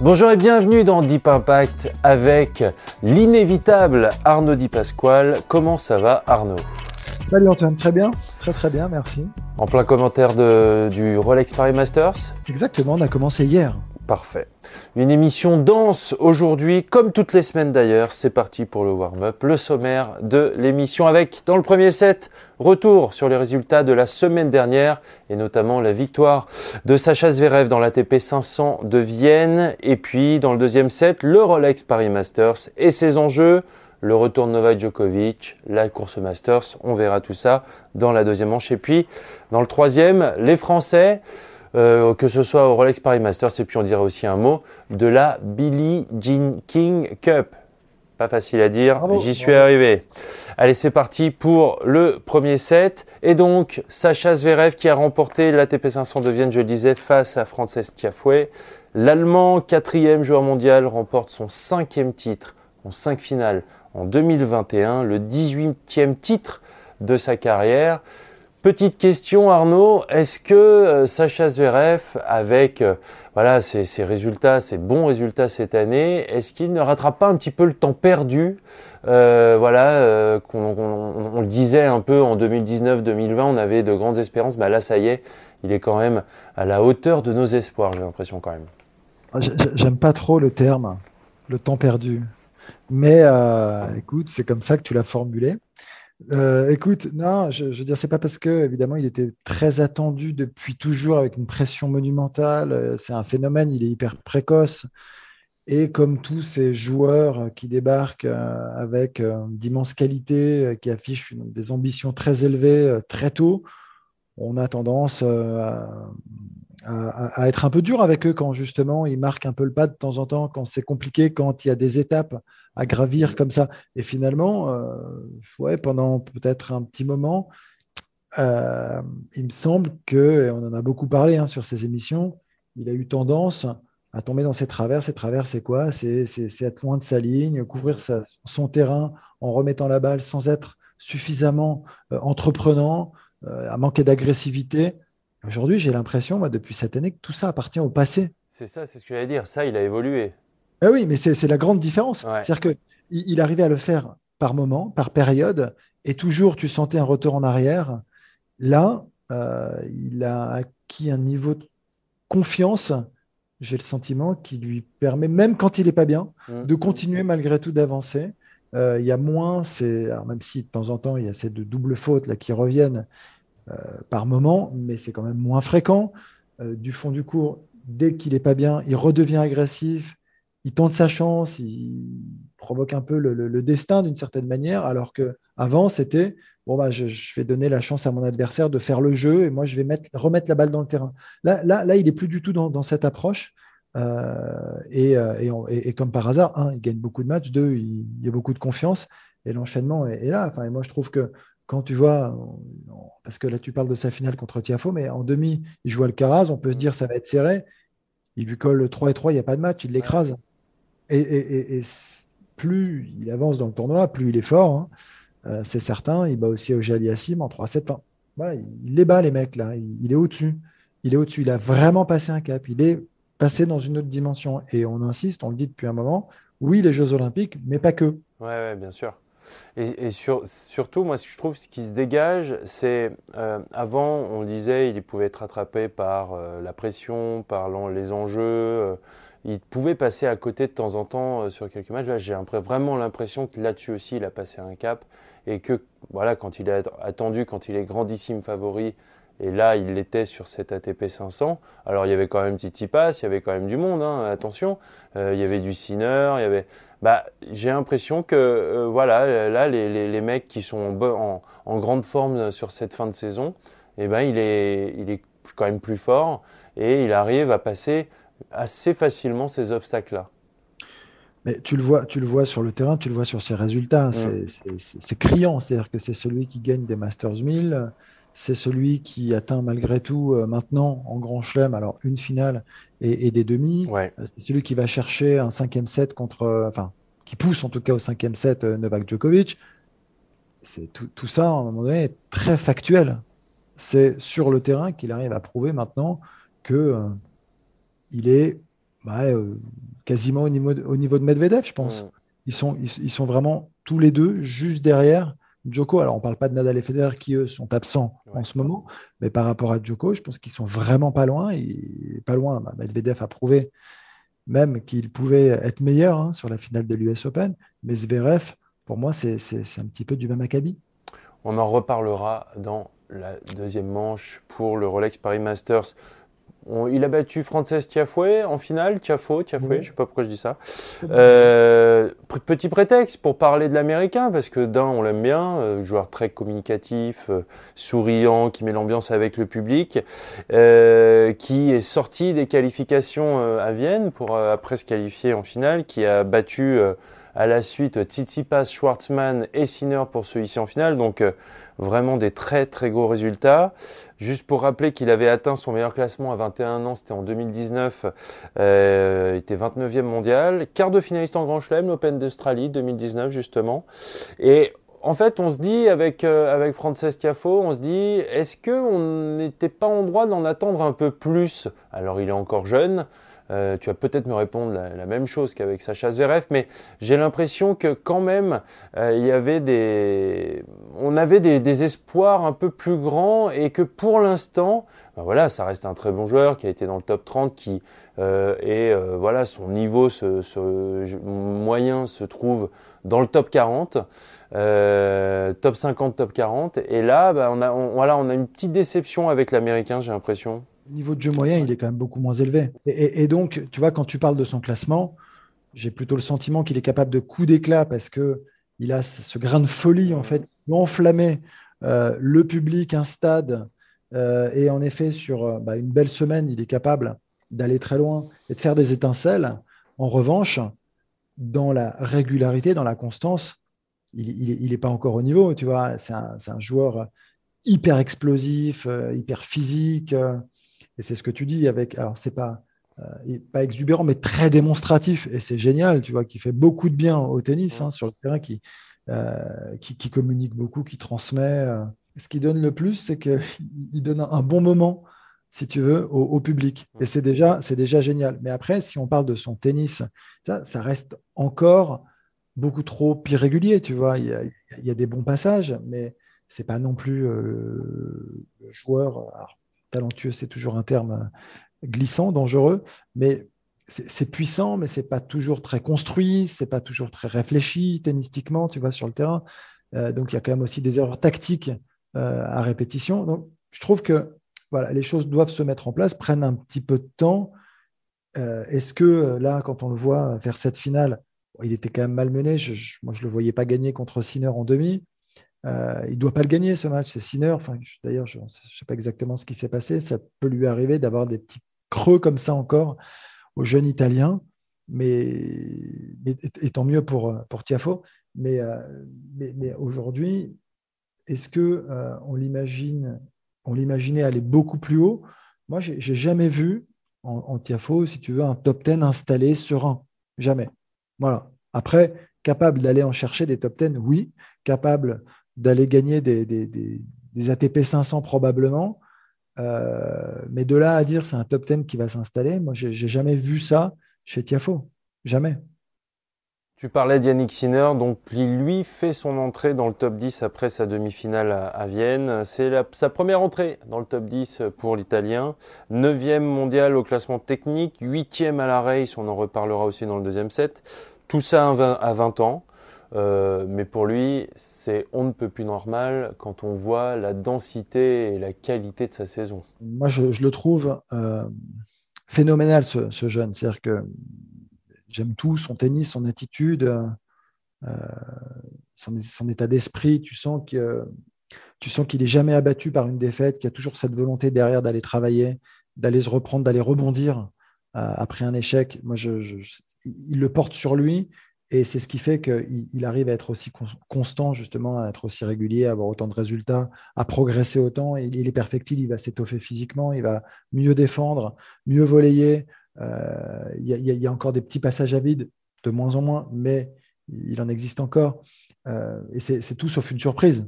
Bonjour et bienvenue dans Deep Impact avec l'inévitable Arnaud Di Pasquale. Comment ça va Arnaud? Salut Antoine, très bien, très très bien, merci. En plein commentaire de- du Rolex Paris Masters? Exactement, on a commencé hier. Parfait. Une émission dense aujourd'hui, comme toutes les semaines d'ailleurs. C'est parti pour le warm-up, le sommaire de l'émission avec, dans le premier set, retour sur les résultats de la semaine dernière et notamment la victoire de Sacha Zverev dans l'ATP 500 de Vienne. Et puis, dans le deuxième set, le Rolex Paris Masters et ses enjeux. Le retour de Novak Djokovic, la course Masters, on verra tout ça dans la deuxième manche. Et puis, dans le troisième, les Français, euh, que ce soit au Rolex Paris Masters, et puis on dirait aussi un mot, de la Billie Jean King Cup. Pas facile à dire, j'y suis arrivé. Allez, c'est parti pour le premier set. Et donc, Sacha Zverev qui a remporté l'ATP 500 de Vienne, je le disais, face à Frances Tiafoe. L'Allemand, quatrième joueur mondial, remporte son cinquième titre en cinq finales en 2021, le 18e titre de sa carrière. Petite question Arnaud, est-ce que euh, Sacha Zverev, avec euh, voilà ses, résultats, ses bons résultats cette année, est-ce qu'il ne rattrape pas un petit peu le temps perdu Euh, Voilà, qu'on- on, le disait un peu en 2019-2020, on avait de grandes espérances, mais là ça y est, il est quand même à la hauteur de nos espoirs, j'ai l'impression quand même. Ah, j'ai- j'ai- J'aime pas trop le terme, le temps perdu. Mais écoute, c'est comme ça que tu l'as formulé. Euh, écoute, non, je, veux dire, c'est pas parce que, évidemment, il était très attendu depuis toujours avec une pression monumentale. euh, C'est un phénomène, il est hyper précoce. Et comme tous ces joueurs qui débarquent euh, avec euh, d'immenses qualités, euh, qui affichent des ambitions très élevées euh, très tôt, on a tendance euh, à être un peu dur avec eux quand justement ils marquent un peu le pas de temps en temps, quand c'est compliqué, quand il y a des étapes à gravir comme ça. Et finalement, euh, ouais, pendant peut-être un petit moment, euh, il me semble que, on en a beaucoup parlé hein, sur ces émissions, il a eu tendance à tomber dans ses travers. Ses travers, c'est quoi? C'est être loin de sa ligne, couvrir son terrain en remettant la balle sans être suffisamment euh, entreprenant, à manquer d'agressivité. Aujourd'hui, j'ai l'impression, moi, depuis cette année, que tout ça appartient au passé. C'est ça, c'est ce que j'allais dire, ça il a évolué. Ah oui, mais c'est la grande différence. Ouais. C'est-à-dire qu'il il arrivait à le faire par moment, par période, et toujours tu sentais un retour en arrière. Là, euh, il a acquis un niveau de confiance, j'ai le sentiment, qui lui permet, même quand il n'est pas bien, Mm. de continuer malgré tout d'avancer. Euh, il y a moins, c'est, alors même si de temps en temps il y a ces deux doubles fautes là qui reviennent euh, par moment, mais c'est quand même moins fréquent. Du fond du cours, dès qu'il n'est pas bien, il redevient agressif, il tente sa chance, il provoque un peu le, le- le destin d'une certaine manière, alors que avant c'était bon bah je, je vais donner la chance à mon adversaire de faire le jeu et moi je vais mettre, remettre la balle dans le terrain. Là, là, là il est plus du tout dans, dans cette approche. Euh, et, euh, et, on- et- et comme par hasard, un, il gagne beaucoup de matchs, deux, il, il y a beaucoup de confiance et l'enchaînement est, est là. Enfin, et moi, je trouve que quand tu vois, parce que là, tu parles de sa finale contre Tiafo, mais en demi, il joue Alcaraz, on peut se dire ça va être serré. Il lui colle 3 et 3, il n'y a pas de match, il l'écrase. Et, plus il avance dans le tournoi, plus il est fort, hein. Euh, c'est certain. Il bat aussi Auger Aliassime en 3-7. Enfin, voilà, il les bat, les mecs, là. Il, est au-dessus. Il est au-dessus. Il a vraiment passé un cap. Il est passé dans une autre dimension. Et on insiste, on le dit depuis un moment, oui, les Jeux Olympiques, mais pas que. Ouais, ouais, bien sûr. Et, et sur- surtout, moi, ce que je trouve, ce qui se dégage, c'est euh, avant, on disait, il pouvait être rattrapé par euh, la pression, par les enjeux. Il pouvait passer à côté de temps en temps euh, sur quelques matchs. Là, j'ai vraiment l'impression que là-dessus aussi, il a passé un cap et que, voilà, quand il est at- attendu, quand il est grandissime favori, Et là, il l'était sur cet ATP 500. Alors, il y avait quand même Tsitsipas, il y avait quand même du monde, hein, attention. Euh, il y avait du Sinner, il y avait. Bah, j'ai l'impression que, euh, voilà, là, les, les, mecs qui sont en, en, grande forme sur cette fin de saison, eh ben, il est, il est quand même plus fort et il arrive à passer assez facilement ces obstacles-là. Mais tu le vois, tu le vois sur le terrain, tu le vois sur ses résultats. C'est criant, c'est-à-dire que c'est celui qui gagne des Masters 1000, c'est celui qui atteint malgré tout euh, maintenant en Grand Chelem, alors une finale et, des demi. Euh, c'est celui qui va chercher un cinquième set contre, euh, enfin, qui pousse en tout cas au cinquième set Novak Djokovic. C'est tout, tout, ça à un moment donné est très factuel. C'est sur le terrain qu'il arrive à prouver maintenant que il est bah, quasiment au niveau, de, au niveau de Medvedev, je pense. Ils, sont, ils, sont vraiment tous les deux juste derrière Djoko. Alors, on ne parle pas de Nadal et Federer qui, eux, sont absents en ce moment, mais par rapport à Djoko, je pense qu'ils sont vraiment pas loin. Et pas loin, bah, Medvedev a prouvé même qu'il pouvait être meilleur hein, sur la finale de l'US Open, mais Zverev, pour moi, c'est un petit peu du même acabit. On en reparlera dans la deuxième manche pour le Rolex Paris Masters il a battu Frances Tiafoué en finale, Tiafo, Tiafoué, je je sais pas pourquoi je dis ça. Euh, petit prétexte pour parler de l'américain, parce que d'un, on l'aime bien, euh, joueur très communicatif, euh, souriant, qui met l'ambiance avec le public, qui est sorti des qualifications à Vienne pour après se qualifier en finale, qui a battu à la suite Tsitsipas, Schwartzmann et Sinner pour ceux ici en finale. Donc vraiment des très très gros résultats. Juste pour rappeler qu'il avait atteint son meilleur classement à 21 ans, c'était en 2019, euh, il était 29e mondial, quart de finaliste en Grand Chelem, l'Open d'Australie 2019 justement. Et en fait, on se dit avec, euh, avec on se dit, est-ce qu'on n'était pas en droit d'en attendre un peu plus? Alors il est encore jeune, euh, tu vas peut-être me répondre la, même chose qu'avec Sacha Zverev, mais j'ai l'impression que quand même, euh, il y avait des, on avait des, espoirs un peu plus grands et que pour l'instant, ben voilà, ça reste un très bon joueur qui a été dans le top 30, qui euh, et voilà, son niveau moyen se trouve dans le top 40. top 50, top 40. Et là, ben, voilà, on a une petite déception avec l'américain, j'ai l'impression niveau de jeu moyen, il est quand même beaucoup moins élevé. Et, donc, tu vois, quand tu parles de son classement, j'ai plutôt le sentiment qu'il est capable de coup d'éclat parce que il a ce grain de folie, en fait, enflammer euh, le public, un stade. Euh, et en effet, sur euh, bah, une belle semaine, il est capable d'aller très loin et de faire des étincelles. En revanche, dans la régularité, dans la constance, il n'est pas encore au niveau. Tu vois, c'est un, un, joueur hyper explosif, hyper physique. Et c'est ce que tu dis avec. Alors, c'est pas, euh, pas exubérant, mais très démonstratif. Et c'est génial, tu vois, qui fait beaucoup de bien au tennis hein, sur le terrain, qui, euh, qui, communique beaucoup, qui transmet. Euh. Ce qui donne le plus, c'est qu'il donne un bon moment, si tu veux, au, public. Et c'est déjà, déjà génial. Mais après, si on parle de son tennis, ça, ça reste encore beaucoup trop irrégulier, tu vois. Il y a, il y a des bons passages, mais c'est pas non plus le joueur talentueux, c'est toujours un terme euh, glissant, dangereux, mais c'est puissant, mais c'est pas toujours très construit, c'est pas toujours très réfléchi tennistiquement, tu vois, sur le terrain. Euh, donc il y a quand même aussi des erreurs tactiques euh, à répétition. Donc je trouve que voilà, les choses doivent se mettre en place, prennent un petit peu de temps. Est-ce que là, quand on le voit faire cette finale, il était quand même malmené. moi, je le voyais pas gagner contre Sinner en demi. Euh, il ne doit pas le gagner ce match, c'est Sinner. Enfin, D'ailleurs, je ne sais pas exactement ce qui s'est passé. Ça peut lui arriver d'avoir des petits creux comme ça encore au jeune Italien. Mais, tant mieux pour, pour Tiafo. Mais, euh, mais, aujourd'hui, est-ce que euh, l'imaginait aller beaucoup plus haut? Moi, j'ai jamais vu en, Tiafo, si tu veux, un top 10 installé serein. Jamais. Voilà. Après, capable d'aller en chercher des top 10, oui. Capable d'aller gagner des, ATP 500 probablement. Euh, mais de là à dire c'est un top 10 qui va s'installer, moi j'ai jamais vu ça chez Tiafo. Jamais. Tu parlais d'Yannick Sinner, donc lui fait son entrée dans le top 10 après sa demi-finale à, Vienne. C'est sa première entrée dans le top 10 pour l'Italien. 9e mondial au classement technique, 8e à la race, on en reparlera aussi dans le deuxième set. Tout ça à 20 ans. Euh, mais pour lui, c'est on ne peut plus normal quand on voit la densité et la qualité de sa saison. Moi, je, le trouve euh, phénoménal, ce, jeune. C'est-à-dire que j'aime tout, son tennis, son attitude, euh, son, état d'esprit. Tu sens que tu sens qu'il est jamais abattu par une défaite, qu'il y a toujours cette volonté derrière d'aller travailler, d'aller se reprendre, d'aller rebondir après un échec. Moi, il le porte sur lui et c'est ce qui fait qu'il arrive à être aussi constant, justement, à être aussi régulier, à avoir autant de résultats, à progresser autant. Il est perfectible, il va s'étoffer physiquement, il va mieux défendre, mieux voler. Euh, il y, a encore des petits passages à vide, de moins en moins, mais il en existe encore. Euh, et c'est tout sauf une surprise.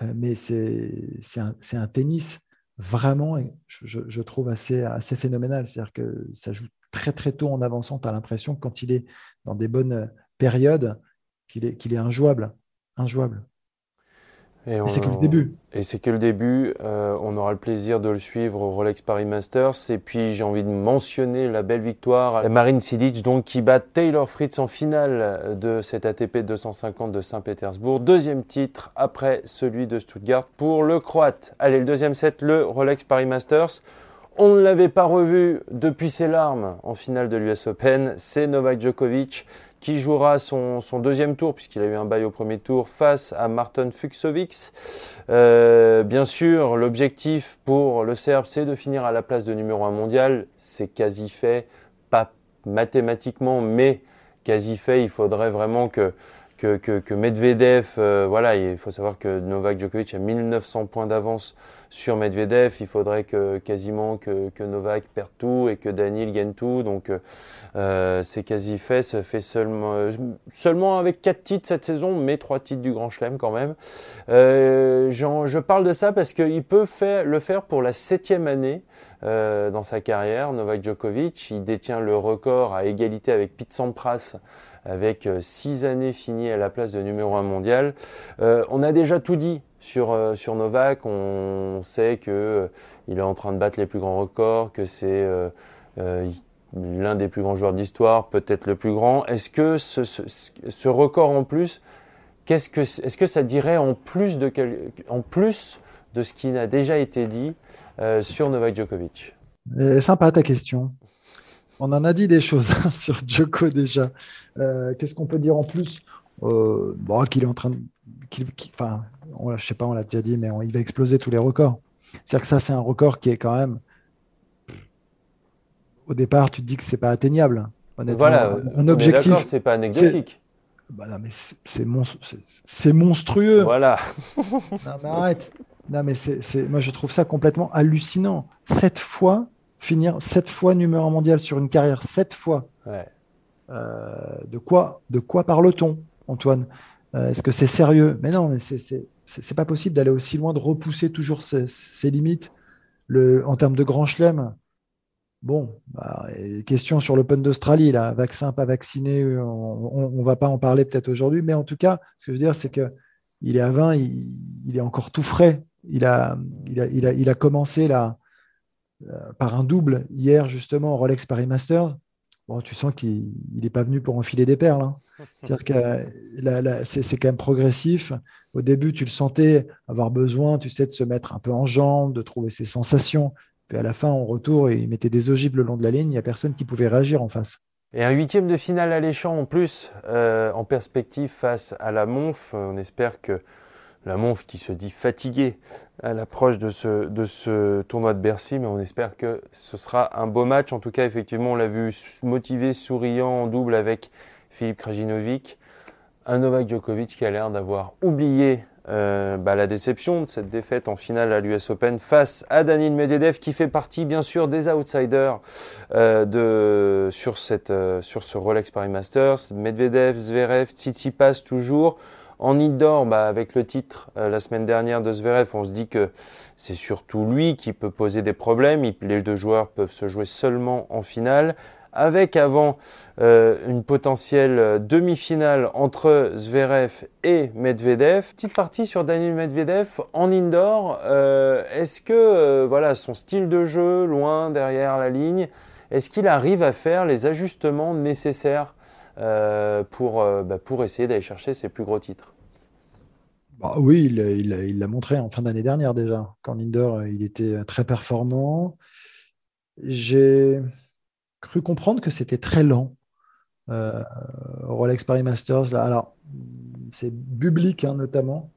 Euh, mais c'est un, tennis vraiment, je, je trouve, assez, assez phénoménal. C'est-à-dire que ça joue très très tôt en avançant. Tu as l'impression que quand il est dans des bonnes période qu'il est, qu'il est injouable. injouable. Et, c'est que le début. Et c'est que le début. Euh, on aura le plaisir de le suivre au Rolex Paris Masters. Et puis j'ai envie de mentionner la belle victoire. Marine Silic donc qui bat Taylor Fritz en finale de cet ATP 250 de Saint-Pétersbourg. Deuxième titre après celui de Stuttgart pour le Croate. Allez, le deuxième set, le Rolex Paris Masters. On ne l'avait pas revu depuis ses larmes en finale de l'US Open. C'est Novak Djokovic qui jouera son, deuxième tour, puisqu'il a eu un bail au premier tour, face à Martin Fuxovics. Euh, bien sûr, l'objectif pour le Serbe, c'est de finir à la place de numéro 1 mondial. C'est quasi fait, pas mathématiquement, mais quasi fait. Il faudrait vraiment que, que, Medvedev, euh, voilà, il faut savoir que Novak Djokovic a 1900 points d'avance sur Medvedev, il faudrait que quasiment que, Novak perde tout et que Daniel gagne tout. Donc euh, c'est quasi fait. Ça fait seulement, euh, seulement avec 4 titres cette saison, mais 3 titres du Grand Chelem quand même. Euh, je parle de ça parce qu'il peut le faire pour la septième année dans sa carrière. Novak Djokovic, il détient le record à égalité avec Pete Sampras avec 6 années finies à la place de numéro 1 mondial. on a déjà tout dit sur, euh, sur Novak, on sait qu'il euh, est en train de battre les plus grands records, que c'est euh, l'un des plus grands joueurs d'histoire, peut-être le plus grand. Est-ce que ce, record en plus, qu'est-ce que, est-ce que ça dirait en plus de, ce qui n'a déjà été dit sur Novak Djokovic? Sympa ta question. On en a dit des choses hein, sur Djoko déjà. qu'est-ce qu'on peut dire en plus? Bon, Qu'il est en train de. On, je sais pas, on l'a déjà dit, mais il va exploser tous les records. C'est-à-dire que ça, c'est un record qui est quand même. Au départ, tu te dis que c'est pas atteignable. Honnêtement, voilà, un objectif. C'est pas anecdotique. Bah mais c'est monstrueux. Voilà. non, mais arrête. Non, mais c'est moi, je trouve ça complètement hallucinant. Sept fois, finir sept fois numéro mondial sur une carrière, sept fois. Euh, de quoi, de quoi parle-t-on, Antoine? Euh, Est-ce que c'est sérieux? Mais non, mais c'est c'est pas possible d'aller aussi loin, de repousser toujours ses, limites. En termes de grand chelem, bon, bah, question sur l'Open d'Australie, là, vaccin, pas vacciné, on ne va pas en parler peut-être aujourd'hui, mais en tout cas, ce que je veux dire, c'est qu'il est à 20, il, est encore tout frais. Il a, il a, il a, commencé là, euh, par un double hier, justement, au Rolex Paris Masters. Bon, tu sens qu'il n'est pas venu pour enfiler des perles. Hein. C'est-à-dire que c'est quand même progressif. Au début, tu le sentais avoir besoin, tu sais, de se mettre un peu en jambe, de trouver ses sensations. Puis à la fin, en retour, il mettait des ogives le long de la ligne. Il n'y a personne qui pouvait réagir en face. Et un huitième de finale alléchant en plus, euh, en perspective face à la Monf. On espère que la Monf, qui se dit fatiguée à l'approche de ce, tournoi de Bercy, mais on espère que ce sera un beau match. En tout cas, effectivement, on l'a vu motivé, souriant en double avec Philippe Krajinovic un Novak Djokovic qui a l'air d'avoir oublié euh, bah, la déception de cette défaite en finale à l'US Open face à Daniil Medvedev qui fait partie bien sûr des outsiders euh, de, sur, euh, sur ce Rolex Paris Masters. Medvedev, Zverev, Tsitsipas toujours. En indoor, bah, avec le titre la semaine dernière de Zverev, on se dit que c'est surtout lui qui peut poser des problèmes. Les deux joueurs peuvent se jouer seulement en finale avec avant euh, une potentielle euh, demi-finale entre Zverev et Medvedev. Petite partie sur Daniel Medvedev en indoor. Euh, est-ce que voilà son style de jeu, loin derrière la ligne, est-ce qu'il arrive à faire les ajustements nécessaires pour, bah, pour essayer d'aller chercher ses plus gros titres. Bah, oui, il l'a montré en fin d'année dernière déjà. Quand Linder, il était très performant. J'ai cru comprendre que c'était très lent. Euh, Rolex Paris Masters, alors c'est Public hein, notamment,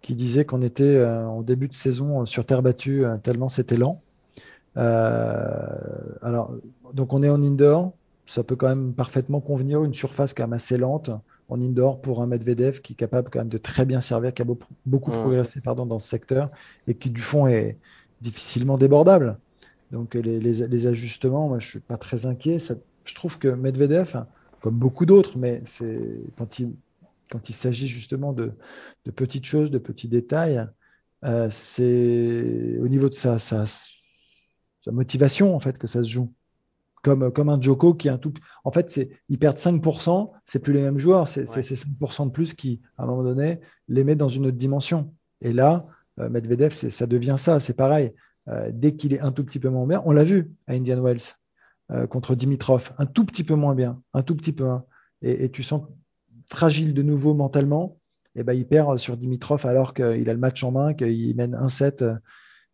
qui disait qu'on était euh, en début de saison sur terre battue, euh, tellement c'était lent. alors, donc on est en indoor, ça peut quand même parfaitement convenir, une surface quand même assez lente en indoor pour un Medvedev qui est capable quand même de très bien servir, qui a beaucoup, progressé pardon, dans ce secteur et qui du fond est difficilement débordable. Donc les, ajustements, moi je suis pas très inquiet. je trouve que Medvedev, comme beaucoup d'autres, mais c'est quand il, quand il s'agit justement de, petites choses, de petits détails, euh, c'est au niveau de sa, sa, sa, motivation en fait que ça se joue. Comme, comme un Joko qui est un tout. En fait, c'est ils perdent 5%, c'est plus les mêmes joueurs, c'est ces 5% de plus qui, à un moment donné, les met dans une autre dimension. Et là, euh, Medvedev, ça devient ça, c'est pareil. Euh, dès qu'il est un tout petit peu moins bien, on l'a vu à Indian Wells contre Dimitrov, un tout petit peu moins bien, un tout petit peu. Hein. Et, et, tu sens fragile de nouveau mentalement, et ben, il perd sur Dimitrov alors qu'il a le match en main, qu'il mène 1-7 euh,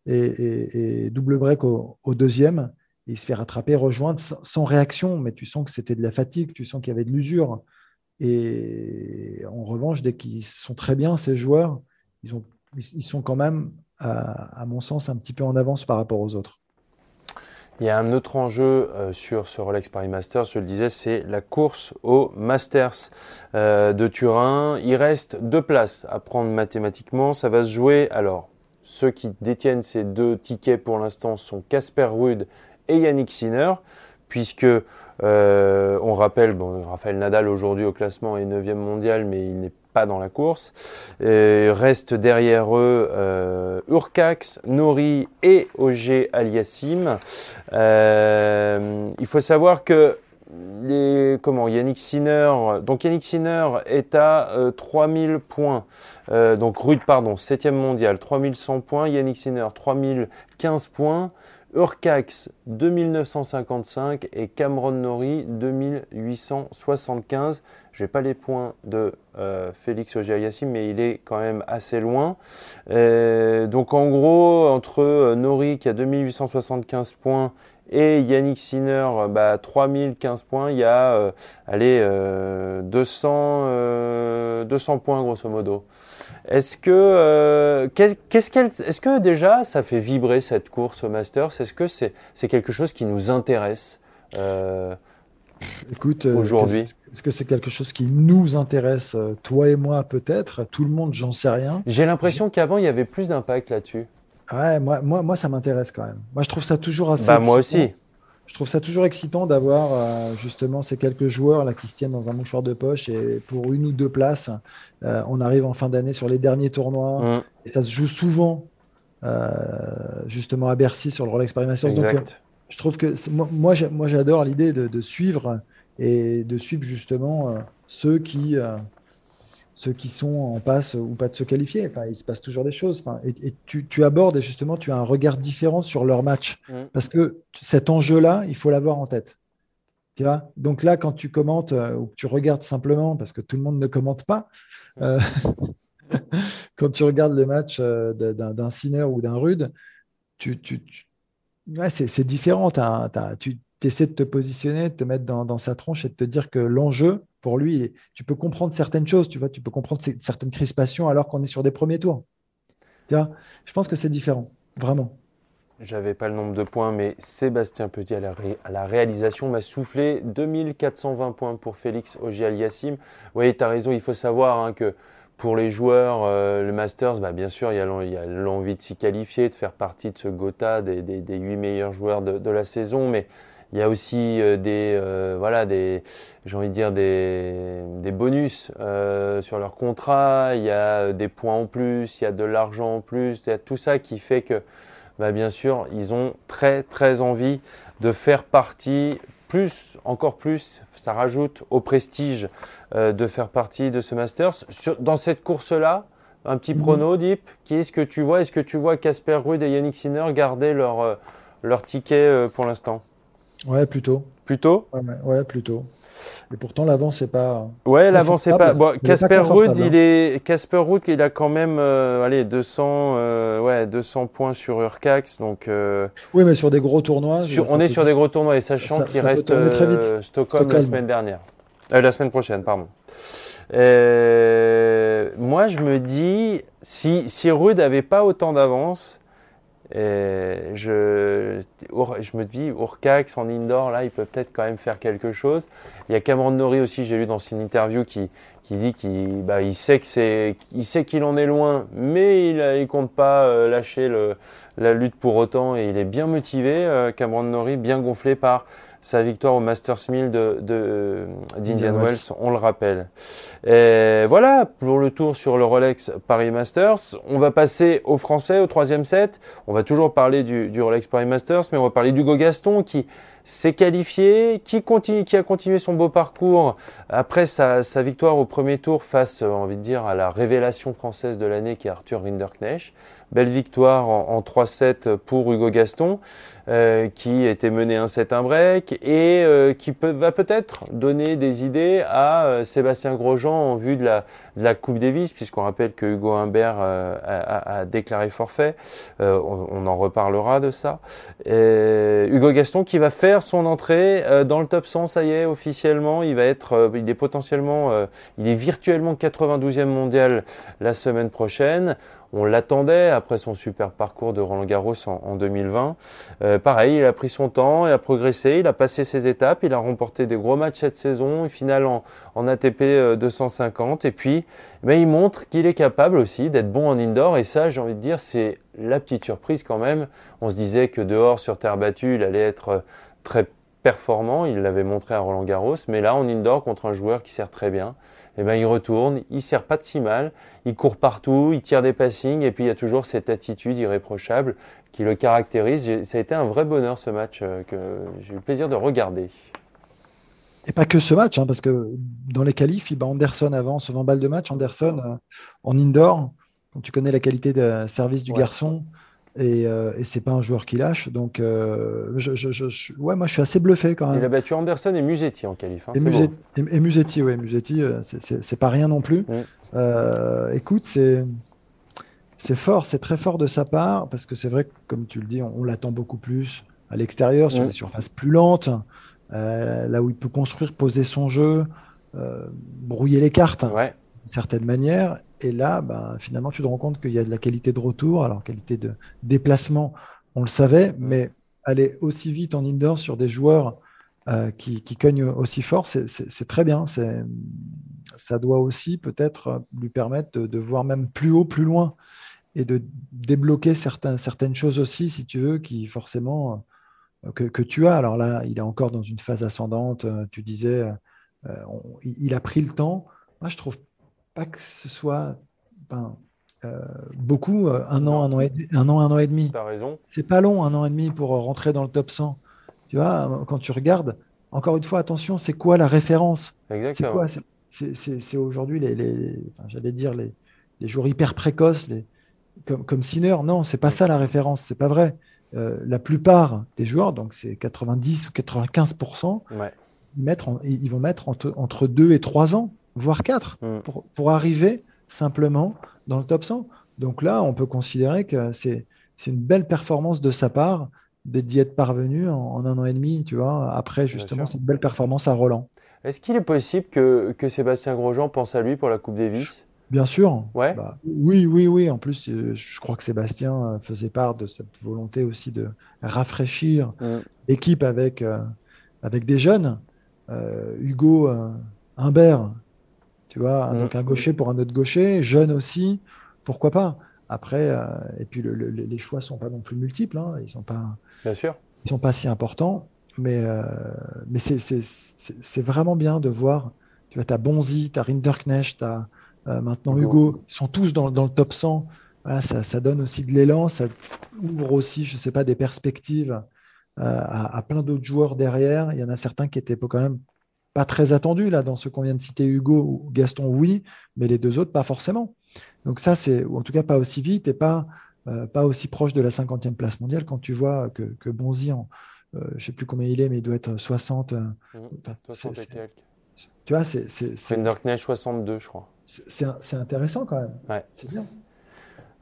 et, double break au, deuxième. Il se fait rattraper, rejoindre sans, réaction, mais tu sens que c'était de la fatigue, tu sens qu'il y avait de l'usure. Et en revanche, dès qu'ils sont très bien, ces joueurs, ils, ont, ils sont quand même, à mon sens, un petit peu en avance par rapport aux autres. Il y a un autre enjeu euh, sur ce Rolex Paris Masters, je le disais, c'est la course au Masters euh, de Turin. Il reste deux places à prendre mathématiquement. Ça va se jouer. Alors, ceux qui détiennent ces deux tickets pour l'instant sont Casper Ruud et Yannick Sinner, puisque euh, on rappelle, bon, Raphaël Nadal aujourd'hui au classement est 9e mondial, mais il n'est pas dans la course. Reste derrière eux euh, Urcax, Nori et Auger Aliassim. Euh, il faut savoir que les, comment, Yannick Sinner, donc Yannick Sinner est à 3000 points. donc Rude, pardon, 7e mondial, 3100 points. Yannick Sinner, 3015 points. Urcax 2955 et Cameron Nori 2875. Je n'ai pas les points de euh, Félix Auger-Aliassime, mais il est quand même assez loin. Euh, donc en gros, entre euh, Nori qui a 2875 points et Yannick Sinner, bah, 3015 points, il y a allez, 200, 200 points grosso modo. Est-ce que, euh, qu'est-ce qu'elle, est-ce que déjà ça fait vibrer cette course au Masters? Est-ce que c'est, c'est quelque chose qui nous intéresse euh, Écoute, euh, aujourd'hui? Est-ce que c'est quelque chose qui nous intéresse, toi et moi peut-être? Tout le monde, j'en sais rien. J'ai l'impression qu'avant il y avait plus d'impact là-dessus. Ouais, moi, moi, moi ça m'intéresse quand même. Moi je trouve ça toujours assez. Bah, moi aussi je trouve ça toujours excitant d'avoir euh, justement ces quelques joueurs là qui se tiennent dans un mouchoir de poche et pour une ou deux places, euh, on arrive en fin d'année sur les derniers tournois. Et ça se joue souvent euh, justement à Bercy sur le Rolex Paris Masters. Donc, je trouve que moi, moi j'adore l'idée de, suivre et de suivre justement ceux qui ceux qui sont en passe ou pas de se qualifier. Enfin, il se passe toujours des choses. Enfin, et, tu, tu, abordes et justement, tu as un regard différent sur leur match. Mm. Parce que cet enjeu-là, il faut l'avoir en tête. Tu vois? Donc là, quand tu commentes euh, ou que tu regardes simplement, parce que tout le monde ne commente pas, mm. euh, quand tu regardes le match euh, d'un Sinner ou d'un Rude, tu, tu, ouais, c'est différent. tu essaies de te positionner, de te mettre dans, dans sa tronche et de te dire que l'enjeu, pour lui, tu peux comprendre certaines choses, tu vois, tu peux comprendre certaines crispations alors qu'on est sur des premiers tours. Tu vois, je pense que c'est différent, vraiment. J'avais pas le nombre de points, mais Sébastien Petit à la, réalisation m'a soufflé 2420 points pour Félix Auger-Aliassime. Oui, tu as raison, il faut savoir hein, que pour les joueurs, euh, le Masters, bah, bien sûr, il y a l'envie de s'y qualifier, de faire partie de ce Gotha des, 8 meilleurs joueurs de, de la saison, mais il y a aussi euh, des, euh, voilà, des, j'ai envie de dire des, des bonus euh, sur leur contrat. Il y a des points en plus, il y a de l'argent en plus. Il y a tout ça qui fait que, bah, bien sûr, ils ont très très envie de faire partie, plus, encore plus, ça rajoute au prestige de faire partie de ce Masters. dans cette course-là, un petit mhm. prono, Deep, qui est-ce que tu vois? Est-ce que tu vois Casper Ruud et Yannick Sinner garder leur, leur ticket pour l'instant? Ouais, plutôt. Plutôt? Ouais, ouais, plutôt. Et pourtant, l'avance, c'est pas. Ouais, l'avance, c'est pas. Bon, Casper Ruud, il est. Casper Ruud, il a quand même, euh, allez, 200, euh, ouais, 200 points sur Urcax, donc. Euh, oui, mais sur des gros tournois. on est sur des gros tournois et sachant qu'il reste Stockholm, Stockholm, la semaine dernière, la semaine prochaine, pardon. moi, je me dis, si si Ruud n'avait pas autant d'avance et je, me dis, Urcax en indoor, là, il peut peut-être quand même faire quelque chose. Il y a Cameron Nori aussi, j'ai lu dans une interview, qui, qui dit qu'il bah, il sait qu'il en est loin, mais il, ne compte pas euh, lâcher la lutte pour autant et il est bien motivé. Euh, Cameron Nori, bien gonflé par sa victoire au Masters 1000 de, de, d'Indian Wells, on le rappelle. Et voilà pour le tour sur le Rolex Paris Masters. On va passer au français, au troisième set. On va toujours parler du, du Rolex Paris Masters, mais on va parler d'Hugo Gaston qui s'est qualifié, qui, continue, qui a continué son beau parcours après sa, victoire au premier tour face, envie de dire, à la révélation française de l'année qui est Arthur Rinderknecht. Belle victoire en, en 3-7 pour Hugo Gaston. Euh, qui était mené un set un break et euh, qui va peut-être donner des idées à euh, Sébastien Grosjean en vue de la, de la Coupe Davis, puisqu'on rappelle que Hugo Humbert a, déclaré forfait. On, en reparlera de ça. Hugo Gaston qui va faire son entrée dans le top 100, ça y est, officiellement. Il va être, il est potentiellement, il est virtuellement 92e mondial la semaine prochaine. On l'attendait après son super parcours de Roland Garros en, 2020. Euh, pareil, il a pris son temps, il a progressé, il a passé ses étapes, il a remporté des gros matchs cette saison, une finale en, ATP 250. Euh, et puis, ben, il montre qu'il est capable aussi d'être bon en indoor. Et ça, j'ai envie de dire, c'est la petite surprise quand même. On se disait que dehors, sur terre battue, il allait être euh, très performant. Il l'avait montré à Roland Garros. Mais là, en indoor, contre un joueur qui sert très bien, eh ben, il retourne, il sert pas de si mal, il court partout, il tire des passings, et puis il y a toujours cette attitude irréprochable qui le caractérise. Ça a été un vrai bonheur ce match euh, que j'ai eu le plaisir de regarder. Et pas que ce match, hein, parce que dans les qualifs, il bat Anderson avant, ce 20 balles de match. Anderson euh, en indoor, quand tu connais la qualité de service du garçon, et, euh, et c'est pas un joueur qui lâche. Donc, euh, je, ouais, moi, je suis assez bluffé quand même. Il a battu Anderson et Musetti en qualif. Hein, et, Musetti, ouais, Musetti, euh, c'est pas rien non plus. Euh, écoute, c'est c'est fort, c'est très fort de sa part parce que c'est vrai que, comme tu le dis, on, l'attend beaucoup plus à l'extérieur, sur les surfaces plus lentes, là où il peut construire, poser son jeu, brouiller les cartes. Ouais certaine manière. Et là, ben, finalement, tu te rends compte qu'il y a de la qualité de retour. Alors, qualité de déplacement, on le savait, mais aller aussi vite en indoor sur des joueurs euh, qui, qui, cognent aussi fort, c'est très bien. Ça doit aussi peut-être lui permettre de, voir même plus haut, plus loin et de débloquer certains, certaines choses aussi, si tu veux, qui forcément euh, que, que, tu as. Alors là, il est encore dans une phase ascendante. Euh, tu disais, il a pris le temps. Moi, je trouve pas que ce soit euh, beaucoup, euh, un an, un an, et, un an, un an et demi. Tu as raison. C'est pas long, un an et demi pour rentrer dans le top 100. Tu vois, quand tu regardes, encore une fois, attention, c'est quoi la référence? Exactement. C'est aujourd'hui les, les j'allais dire les, les joueurs hyper précoces, les, comme, comme Sinner. Non, c'est pas ça la référence, c'est pas vrai. Euh, la plupart des joueurs, donc c'est 90 ou 95 ouais. ils, mettent ils, vont mettre entre, entre 2 et 3 ans voire 4, mm. pour, pour, arriver simplement dans le top 100. Donc là, on peut considérer que c'est une belle performance de sa part d'y être parvenu en, un an et demi, tu vois, après justement cette belle performance à Roland. Est-ce qu'il est possible que, que, Sébastien Grosjean pense à lui pour la Coupe Davis? Bien sûr. Ouais. Bah, oui, oui, oui. En plus, euh, je crois que Sébastien euh, faisait part de cette volonté aussi de rafraîchir mm. l'équipe avec, euh, avec des jeunes. Hugo Humbert, tu vois, mm. donc un gaucher pour un autre gaucher, jeune aussi, pourquoi pas Après, euh, et puis les choix sont pas non plus multiples, hein, ils sont pas, Bien sûr. ils sont pas si importants, mais, euh, mais c'est vraiment bien de voir. Tu vois, tu as Bonzi, tu as Rinderknecht, tu as euh, maintenant Hugo. ils sont tous dans, dans le top 100. ça, ça, donne aussi de l'élan, ça ouvre aussi, je sais pas, des perspectives à, à, plein d'autres joueurs derrière. Il y en a certains qui étaient quand même pas très attendu là dans ce qu'on vient de citer Hugo ou Gaston oui mais les deux autres pas forcément donc ça c'est en tout cas pas aussi vite et pas euh, pas aussi proche de la 50e place mondiale quand tu vois que, que Bonzi en euh, je sais plus combien il est mais il doit être 60 60 euh, mmh, Tu vois, c'est. Fenderknecht 62, je crois. C'est intéressant quand même. Ouais. C'est bien.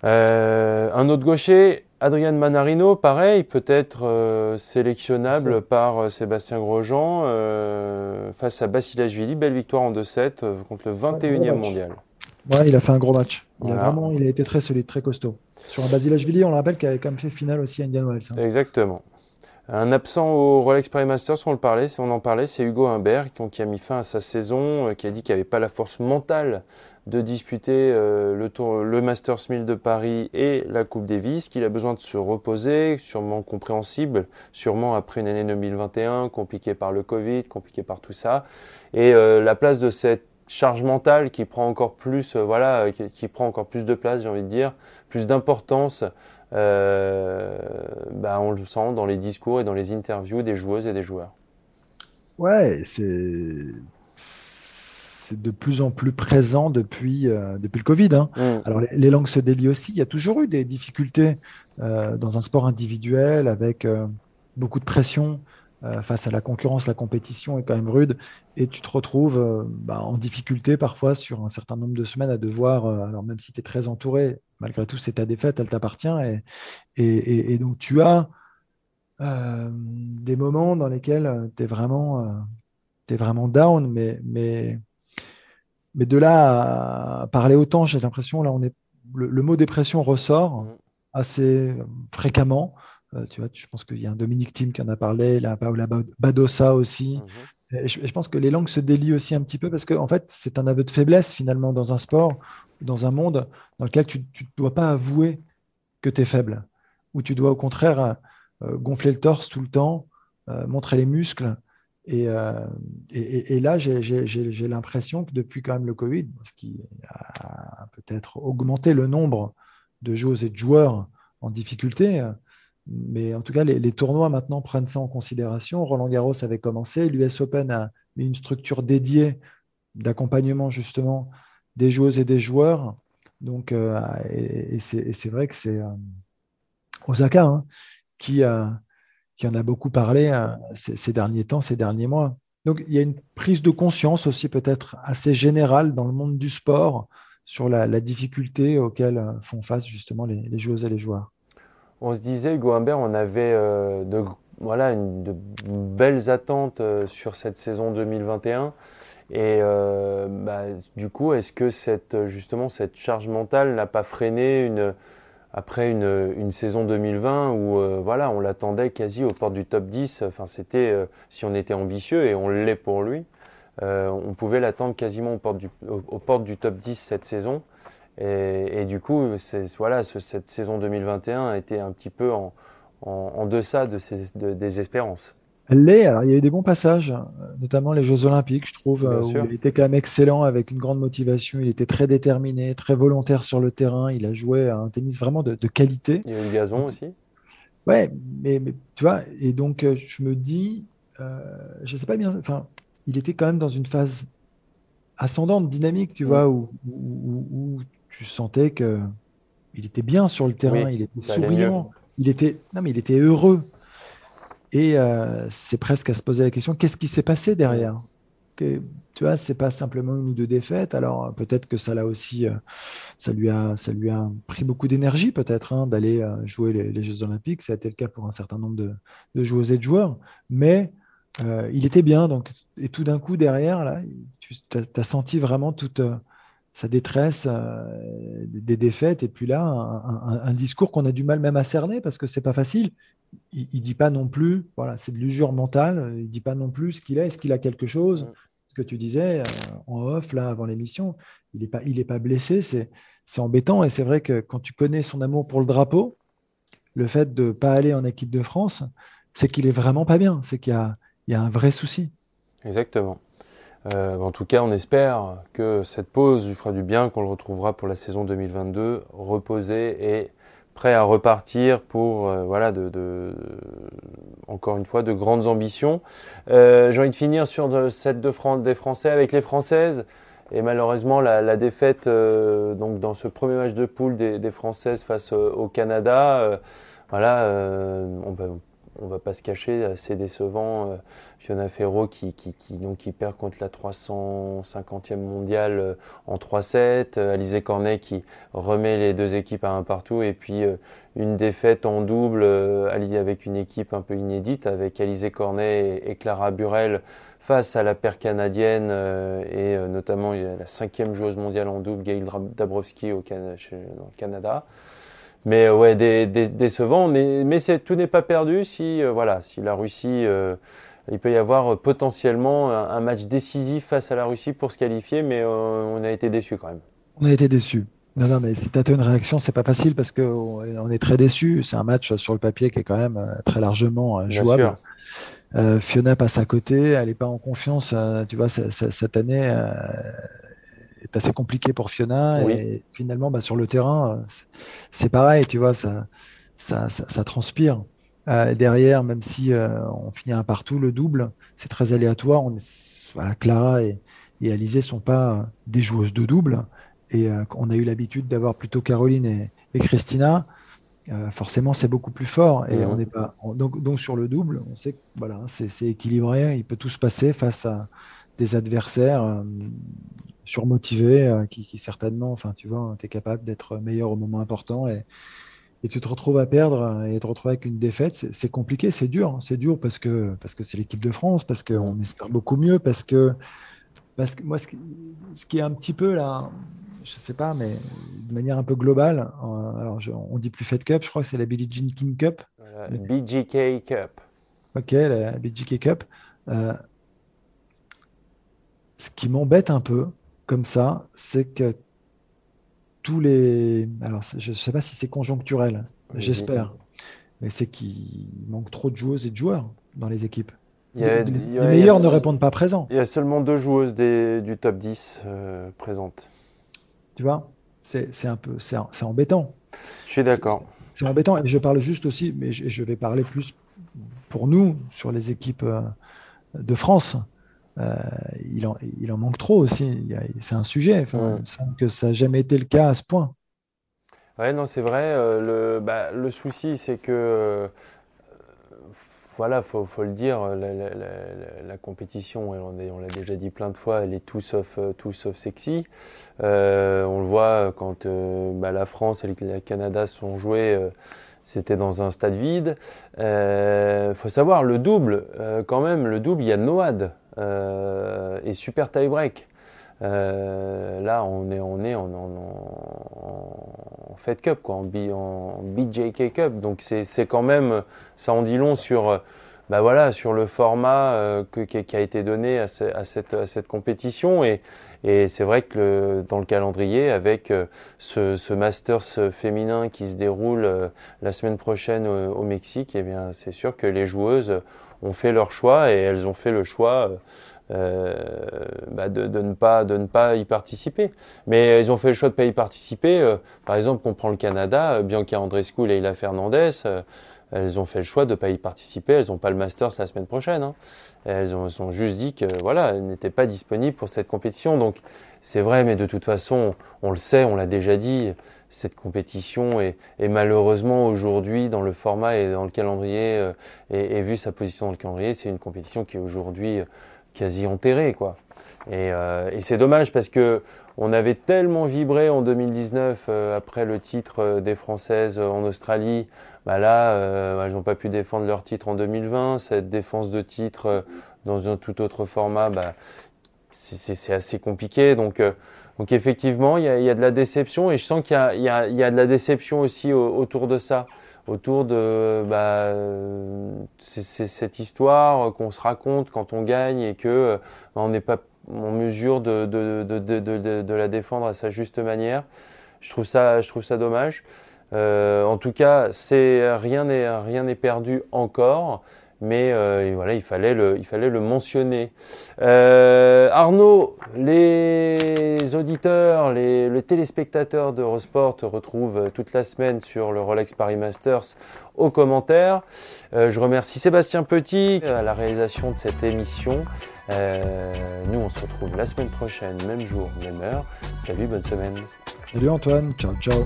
Euh, un autre gaucher, Adrian Manarino, pareil, peut-être euh, sélectionnable par euh, Sébastien Grosjean face à Basilashvili. Belle victoire en 2-7 contre le 21e mondial. Ouais, il a fait un gros match. Il, a vraiment, il a été très solide, très costaud. Sur un Basilashvili, on le rappelle, qui avait quand même fait finale aussi à Indian Wells. Hein. Exactement. Un absent au Rolex Paris Masters, on, le parlait, on en parlait, c'est Hugo Humbert qui a mis fin à sa saison, qui a dit qu'il n'y avait pas la force mentale de disputer euh, le, tour, le Masters 1000 de Paris et la Coupe Davis, qu'il a besoin de se reposer, sûrement compréhensible, sûrement après une année 2021 compliquée par le Covid, compliquée par tout ça. Et euh, la place de cette charge mentale qui prend encore plus, euh, voilà, qui, prend encore plus de place, j'ai envie de dire, plus d'importance. Bah, on le sent dans les discours et dans les interviews des joueuses et des joueurs. Ouais, c'est c'est de plus en plus présent depuis, euh, depuis le Covid. Hein. Mm. Alors, les, langues se délient aussi. Il y a toujours eu des difficultés euh, dans un sport individuel avec euh, beaucoup de pression face à la concurrence. La compétition est quand même rude et tu te retrouves bah, en difficulté parfois sur un certain nombre de semaines à devoir, alors même si tu es très entouré, malgré tout, c'est ta défaite, elle t'appartient. Et, et, et, donc, tu as des moments dans lesquels tu es vraiment. es vraiment down, mais, mais mais de là à parler autant, j'ai l'impression, là, on est, le, mot dépression ressort mm. assez fréquemment. Euh, tu vois, je pense qu'il y a un Dominique Thiem qui en a parlé, la Paola Badosa aussi. Mm-hmm. je, pense que les langues se délient aussi un petit peu parce qu'en en fait, c'est un aveu de faiblesse finalement dans un sport, dans un monde dans lequel tu ne dois pas avouer que tu es faible, où tu dois au contraire euh, gonfler le torse tout le temps, euh, montrer les muscles. Euh, et, là, j'ai l'impression que depuis quand même le Covid, ce qui a peut-être augmenté le nombre de joueuses et de joueurs en difficulté, mais en tout cas, les, tournois maintenant prennent ça en considération. Roland Garros avait commencé, l'US Open a mis une structure dédiée d'accompagnement justement des joueuses et des joueurs. Donc, euh, et, c'est vrai que c'est euh, Osaka hein, qui a qui en a beaucoup parlé euh, ces, derniers temps, ces derniers mois. Donc il y a une prise de conscience aussi peut-être assez générale dans le monde du sport sur la, difficulté auxquelles euh, font face justement les, joueuses et les joueurs. On se disait, Hugo Humbert, on avait euh, de, voilà, une, de belles attentes sur cette saison 2021. Et bah, du coup, est-ce que cette, justement cette charge mentale n'a pas freiné une, après une, saison 2020 où euh, voilà, on l'attendait quasi aux portes du top 10. Enfin, c'était euh, si on était ambitieux et on l'est pour lui, euh, on pouvait l'attendre quasiment aux portes, du, top 10 cette saison. Et, du coup, voilà, cette saison 2021 a été un petit peu en, deçà de, des espérances. Elle l'est. Alors, il y a eu des bons passages, notamment les Jeux Olympiques, je trouve, euh, où il était quand même excellent avec une grande motivation. Il était très déterminé, très volontaire sur le terrain. Il a joué un tennis vraiment de, qualité. Il y a eu le gazon aussi. Ouais, mais, tu vois, et donc euh, je me dis, euh, je sais pas bien, enfin, il était quand même dans une phase ascendante, dynamique, tu mm. vois, où, où, tu sentais que il était bien sur le terrain, il était souriant, il était, non mais il était heureux. Et euh, c'est presque à se poser la question qu'est-ce qui s'est passé derrière? Que, Tu vois, c'est pas simplement une ou deux défaites. Alors peut-être que ça l'a aussi, euh, ça lui a, ça lui a pris beaucoup d'énergie peut-être hein, d'aller euh, jouer les, Jeux Olympiques. Ça a été le cas pour un certain nombre de, joueuses et de joueurs. Mais il était bien. Donc, et tout d'un coup derrière, là, tu as, senti vraiment toute sa détresse, des défaites, et puis là, un, un discours qu'on a du mal même à cerner parce que c'est pas facile il, ne dit pas non plus, voilà, c'est de l'usure mentale, il dit pas non plus ce qu'il est, est-ce qu'il a quelque chose? Ce que tu disais euh, en off, là, avant l'émission, il n'est pas, il est pas blessé, c'est, c'est embêtant. Et c'est vrai que quand tu connais son amour pour le drapeau, le fait de ne pas aller en équipe de France, c'est qu'il est vraiment pas bien, c'est qu'il y a, il y a un vrai souci. Exactement. Euh, en tout cas, on espère que cette pause lui fera du bien, qu'on le retrouvera pour la saison 2022 reposé et prêt à repartir pour, euh, voilà, de, encore une fois, de grandes ambitions. Euh, j'ai envie de finir sur cette de des Français avec les Françaises. Et malheureusement, la, défaite euh, donc dans ce premier match de poule des, Françaises face au Canada, voilà, on va pas se cacher, assez décevant. Fiona Ferro qui, qui, donc, qui perd contre la 350e mondiale en 3-7. Alizé Cornet qui remet les deux équipes à un partout. Et puis une défaite en double avec une équipe un peu inédite avec Alizé Cornet et, Clara Burel face à la paire canadienne et notamment la cinquième joueuse mondiale en double, Gail Dabrowski au, dans le Canada. Mais euh, ouais, décevant. Mais, mais tout n'est pas perdu si, euh, voilà, si la Russie, euh, il peut y avoir potentiellement un, match décisif face à la Russie pour se qualifier, mais on a été déçus quand même. On a été déçus. Non, non, mais si tu as une réaction, c'est pas facile parce qu'on est très déçus. C'est un match sur le papier qui est quand même très largement jouable. Fiona passe à côté, elle n'est pas en confiance. tu vois, cette année, est assez compliqué pour Fiona. Et finalement, bah, sur le terrain, c'est pareil, tu vois, ça, ça, ça, transpire. Euh, derrière, même si euh, on finit un partout, le double, c'est très aléatoire. On Clara et, et Alizé ne sont pas des joueuses de double. Et euh, on a eu l'habitude d'avoir plutôt Caroline et, Christina. forcément, c'est beaucoup plus fort. Et on n'est pas. donc, donc, sur le double, on sait que voilà, c'est équilibré. Il peut tout se passer face à des adversaires surmotivé, euh, qui, certainement, enfin, tu vois, tu es capable d'être meilleur au moment important et, et, tu te retrouves à perdre et te retrouver avec une défaite, c'est compliqué, c'est dur. C'est dur parce que parce que c'est l'équipe de France, parce qu'on espère beaucoup mieux, parce que, parce que moi, ce qui, ce qui est un petit peu là, je sais pas, mais de manière un peu globale, euh, alors on dit plus Fed Cup, je crois que c'est la Billie Jean King Cup. BGK Cup. Ok, la BGK Cup. Euh, ce qui m'embête un peu, comme ça, c'est que tous les. Alors, je ne sais pas si c'est conjoncturel, j'espère, mais c'est qu'il manque trop de joueuses et de joueurs dans les équipes. les, meilleurs ne répondent pas présents. Il y a seulement deux joueuses du top 10 euh, présentes. Tu vois, c'est un peu, c'est embêtant. Je suis d'accord. C'est embêtant. Et je parle juste aussi, mais je, vais parler plus pour nous sur les équipes euh, de France. Euh, il, en, il, en, manque trop aussi. C'est un sujet. Enfin, Il semble que ça n'a jamais été le cas à ce point. Ouais, non, c'est vrai. Euh, le, bah, le, souci, c'est que, euh, voilà, faut, faut, le dire, la, compétition, on l'a déjà dit plein de fois, elle est tout sauf, tout sauf sexy. on le voit quand bah, la France et le Canada sont joués c'était dans un stade vide. Il euh, faut savoir, le double, euh, quand même, le double, il y a Noad et super tie break. là, on est, en, Fed Cup, en, BJK Cup. Donc, c'est quand même, ça en dit long sur bah voilà, sur le format euh, qui, a été donné à, cette, compétition. Et, c'est vrai que dans le calendrier, avec euh, ce, Masters féminin qui se déroule euh, la semaine prochaine au, Mexique, eh c'est sûr que les joueuses ont fait leur choix et elles ont fait le choix. Bah, de, ne pas, de ne pas y participer. Mais elles ont fait le choix de ne pas y participer. par exemple, on prend le Canada, Bianca Andreescu, Leila Fernandez, elles ont fait le choix de ne pas y participer. Elles n'ont pas le Masters la semaine prochaine. Hein. Elles, ont, juste dit que voilà, n'étaient pas disponibles pour cette compétition. Donc c'est vrai, mais de toute façon, on le sait, on l'a déjà dit, cette compétition est, malheureusement aujourd'hui dans le format et dans le calendrier euh, et, vu sa position dans le calendrier, c'est une compétition qui est aujourd'hui euh, quasi enterrée, quoi. Euh, et, c'est dommage parce que on avait tellement vibré en 2019 après le titre des Françaises en Australie bah là, euh, elles n'ont pas pu défendre leur titre en 2020. Cette défense de titre euh, dans un tout autre format, bah, c'est assez compliqué. Donc, euh, donc effectivement, il y, a, de la déception et je sens qu'il y, a de la déception aussi autour de ça, autour de bah, cette histoire qu'on se raconte quand on gagne et que bah, on n'est pas en mesure de, la défendre à sa juste manière. Je trouve ça, dommage. Euh, en tout cas, rien n'est perdu encore, mais euh, voilà, il fallait le il fallait le mentionner. Euh, Arnaud, les auditeurs, les, les téléspectateurs d'Eurosport te retrouvent toute la semaine sur le Rolex Paris Masters aux commentaires. je remercie Sébastien Petit à la réalisation de cette émission. nous, on se retrouve la semaine prochaine, même jour, même heure. Salut, bonne semaine. Salut Antoine, ciao ciao.